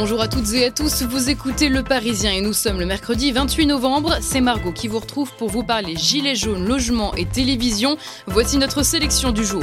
Bonjour à toutes et à tous, vous écoutez Le Parisien et nous sommes le mercredi 28 novembre. C'est Margot qui vous retrouve pour vous parler gilets jaunes, logement et télévision. Voici notre sélection du jour.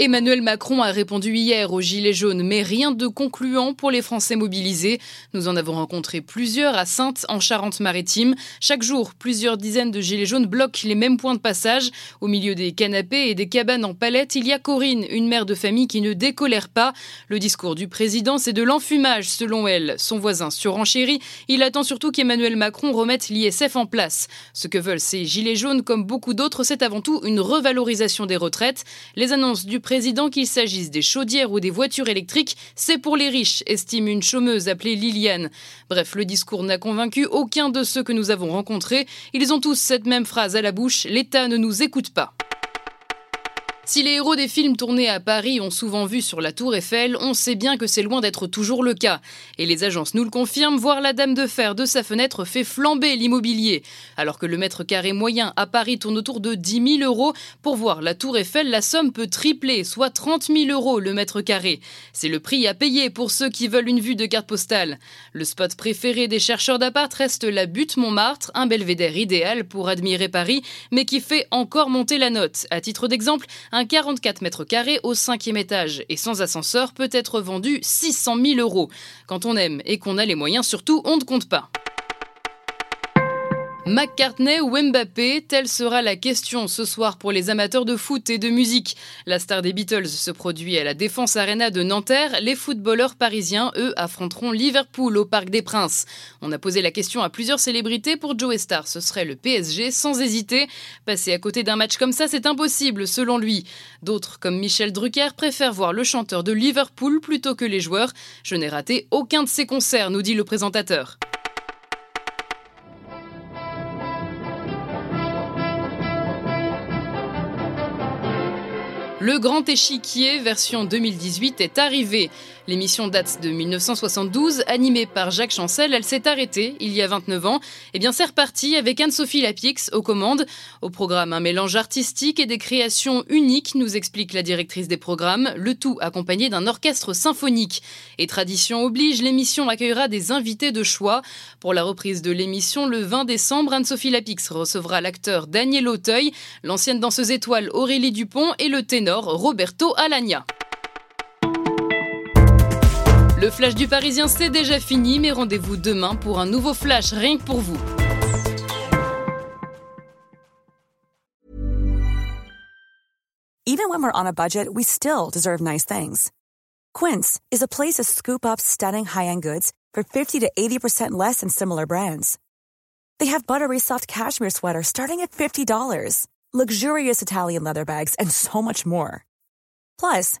Emmanuel Macron a répondu hier aux Gilets jaunes, mais rien de concluant pour les Français mobilisés. Nous en avons rencontré plusieurs à Sainte, en Charente-Maritime. Chaque jour, plusieurs dizaines de Gilets jaunes bloquent les mêmes points de passage. Au milieu des canapés et des cabanes en palette, il y a Corinne, une mère de famille qui ne décolère pas. Le discours du président, c'est de l'enfumage, selon elle. Son voisin surenchérit. Il attend surtout qu'Emmanuel Macron remette l'ISF en place. Ce que veulent ces Gilets jaunes, comme beaucoup d'autres, c'est avant tout une revalorisation des retraites. Les annonces du président, qu'il s'agisse des chaudières ou des voitures électriques, c'est pour les riches, estime une chômeuse appelée Liliane. Bref, le discours n'a convaincu aucun de ceux que nous avons rencontrés. Ils ont tous cette même phrase à la bouche, l'État ne nous écoute pas. Si les héros des films tournés à Paris ont souvent vu sur la tour Eiffel, on sait bien que c'est loin d'être toujours le cas. Et les agences nous le confirment, voir la dame de fer de sa fenêtre fait flamber l'immobilier. Alors que le mètre carré moyen à Paris tourne autour de 10 000 euros, pour voir la tour Eiffel, la somme peut tripler, soit 30 000 euros le mètre carré. C'est le prix à payer pour ceux qui veulent une vue de carte postale. Le spot préféré des chercheurs d'appart reste la butte Montmartre, un belvédère idéal pour admirer Paris, mais qui fait encore monter la note. À titre d'exemple, un 44 mètres carrés au cinquième étage et sans ascenseur peut être vendu 600 000 euros. Quand on aime et qu'on a les moyens, surtout, on ne compte pas. McCartney ou Mbappé, telle sera la question ce soir pour les amateurs de foot et de musique. La star des Beatles se produit à la Défense Arena de Nanterre. Les footballeurs parisiens, eux, affronteront Liverpool au Parc des Princes. On a posé la question à plusieurs célébrités. Pour Joe Star, ce serait le PSG sans hésiter. Passer à côté d'un match comme ça, c'est impossible selon lui. D'autres, comme Michel Drucker, préfèrent voir le chanteur de Liverpool plutôt que les joueurs. Je n'ai raté aucun de ses concerts, nous dit le présentateur. Le Grand Échiquier, version 2018, est arrivé. L'émission date de 1972, animée par Jacques Chancel. Elle s'est arrêtée il y a 29 ans. Et bien, c'est reparti avec Anne-Sophie Lapix aux commandes. Au programme, un mélange artistique et des créations uniques, nous explique la directrice des programmes. Le tout accompagné d'un orchestre symphonique. Et tradition oblige, l'émission accueillera des invités de choix. Pour la reprise de l'émission, le 20 décembre, Anne-Sophie Lapix recevra l'acteur Daniel Auteuil, l'ancienne danseuse étoile Aurélie Dupont et le ténor Roberto Alagna. Le flash du Parisien, c'est déjà fini, mais rendez-vous demain pour un nouveau flash rien que pour vous. Even when we're on a budget, we still deserve nice things. Quince is a place to scoop up stunning high-end goods for 50 to 80% less than similar brands. They have buttery soft cashmere sweaters starting at $50, luxurious Italian leather bags, and so much more. Plus,